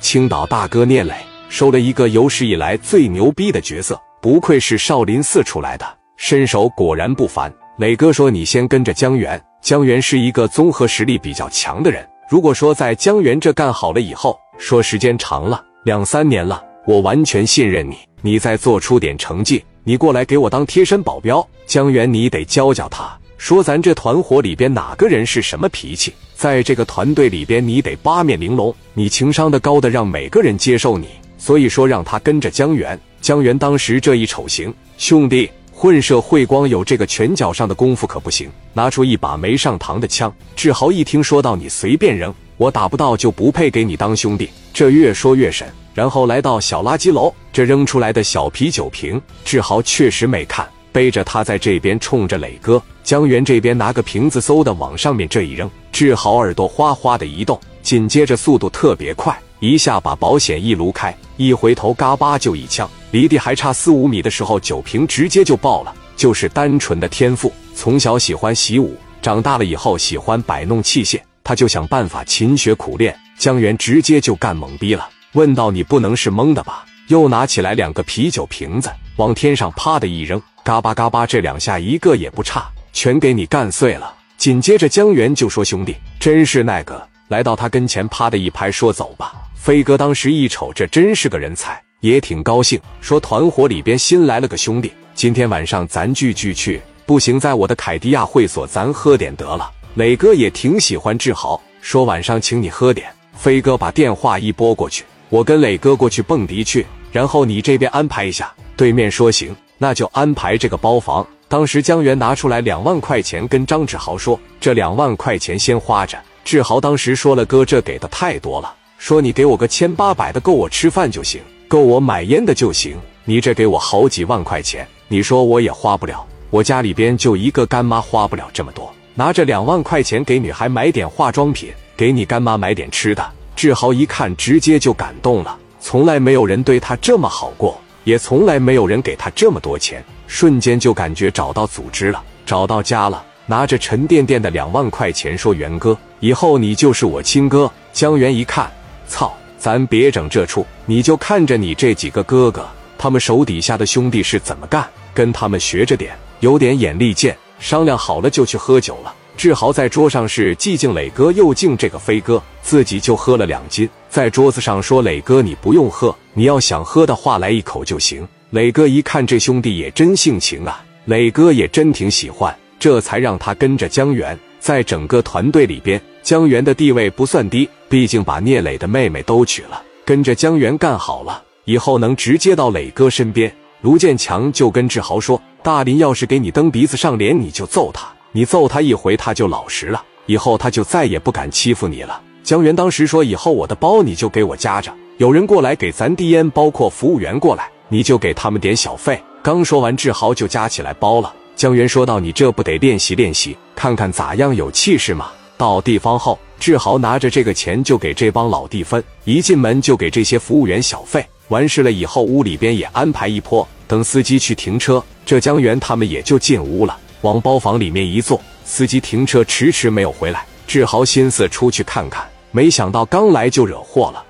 青岛大哥聂磊收了一个有史以来最牛逼的角色，不愧是少林寺出来的，身手果然不凡。磊哥说：“你先跟着江源，江源是一个综合实力比较强的人。如果说在江源这干好了以后，说时间长了，两三年了，我完全信任你。你再做出点成绩，你过来给我当贴身保镖。江源，你得教教他。”说咱这团伙里边哪个人是什么脾气？在这个团队里边，你得八面玲珑，你情商的高的让每个人接受你。所以说让他跟着江源。江源当时这一瞅，行，兄弟，混社会光有这个拳脚上的功夫可不行，拿出一把没上膛的枪。志豪一听说到你随便扔，我打不到就不配给你当兄弟。这越说越神，然后来到小垃圾楼，这扔出来的小啤酒瓶，志豪确实没看。背着他在这边冲着磊哥，江源这边拿个瓶子嗖的往上面这一扔，志豪耳朵哗哗的移动，紧接着速度特别快，一下把保险一撸开，一回头嘎巴就一枪，离地还差四五米的时候，酒瓶直接就爆了。就是单纯的天赋，从小喜欢习武，长大了以后喜欢摆弄器械，他就想办法勤学苦练。江源直接就干懵逼了，问道：“你不能是蒙的吧？”又拿起来两个啤酒瓶子，往天上啪的一扔。嘎巴嘎巴，这两下一个也不差，全给你干碎了。紧接着江源就说：“兄弟，真是那个。”来到他跟前，啪的一拍，说：“走吧。”飞哥当时一瞅，这真是个人才，也挺高兴，说：“团伙里边新来了个兄弟，今天晚上咱聚聚去，不行，在我的凯迪亚会所咱喝点得了。”磊哥也挺喜欢志豪，说：“晚上请你喝点。”飞哥把电话一拨过去：“我跟磊哥过去蹦迪去，然后你这边安排一下。”对面说：“行。”那就安排这个包房。当时江源拿出来两万块钱，跟张志豪说：“这两万块钱先花着。”志豪当时说了：“哥，这给的太多了，说你给我个千八百的，够我吃饭就行，够我买烟的就行。你这给我好几万块钱，你说我也花不了。我家里边就一个干妈，花不了这么多。拿着两万块钱给女孩买点化妆品，给你干妈买点吃的。”志豪一看，直接就感动了，从来没有人对他这么好过。也从来没有人给他这么多钱，瞬间就感觉找到组织了，找到家了。拿着沉甸甸的两万块钱，说：“元哥，以后你就是我亲哥。”江源一看，操，咱别整这出，你就看着你这几个哥哥，他们手底下的兄弟是怎么干，跟他们学着点，有点眼力见。商量好了就去喝酒了。志豪在桌上是既敬磊哥又敬这个飞哥，自己就喝了两斤，在桌子上说：“磊哥，你不用喝，你要想喝的话，来一口就行。”磊哥一看这兄弟也真性情啊，磊哥也真挺喜欢，这才让他跟着江源。在整个团队里边，江源的地位不算低，毕竟把聂磊的妹妹都娶了，跟着江源干好了，以后能直接到磊哥身边。卢建强就跟志豪说：“大林要是给你蹬鼻子上脸，你就揍他。”你揍他一回，他就老实了，以后他就再也不敢欺负你了。江源当时说：“以后我的包你就给我夹着，有人过来给咱递烟，包括服务员过来，你就给他们点小费。”刚说完，志豪就夹起来包了。江源说道：“你这不得练习练习，看看咋样有气势吗？”到地方后，志豪拿着这个钱就给这帮老弟分，一进门就给这些服务员小费。完事了以后，屋里边也安排一波，等司机去停车，这江源他们也就进屋了。往包房里面一坐，司机停车迟迟没有回来，志豪心思出去看看，没想到刚来就惹祸了。